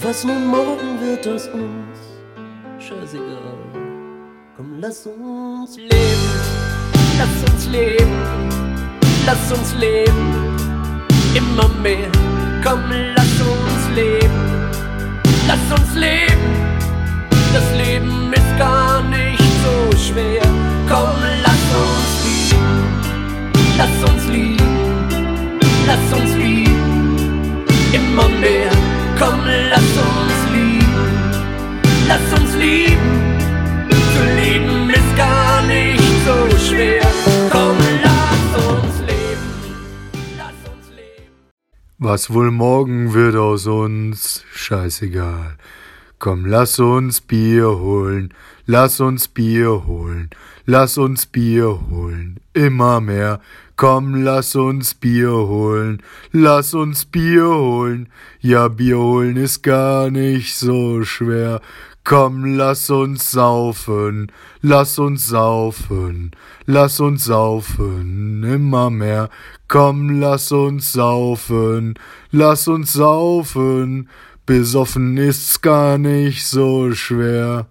Was nun morgen wird aus uns? Scheißegal. Komm, lass uns leben. Lass uns leben. Lass uns leben. Immer mehr. Komm, lass uns leben. Lass uns leben. Das Leben ist gar nicht so schwer. Komm, lass uns lieben. Lass uns lieben. Lass uns lieben. Immer mehr. Was wohl morgen wird aus uns? Scheißegal. Komm, lass uns Bier holen, lass uns Bier holen, lass uns Bier holen, immer mehr. Komm, lass uns Bier holen, lass uns Bier holen. Ja, Bier holen ist gar nicht so schwer. Komm, lass uns saufen, lass uns saufen, lass uns saufen, immer mehr. Komm, lass uns saufen, lass uns saufen, besoffen ist's gar nicht so schwer.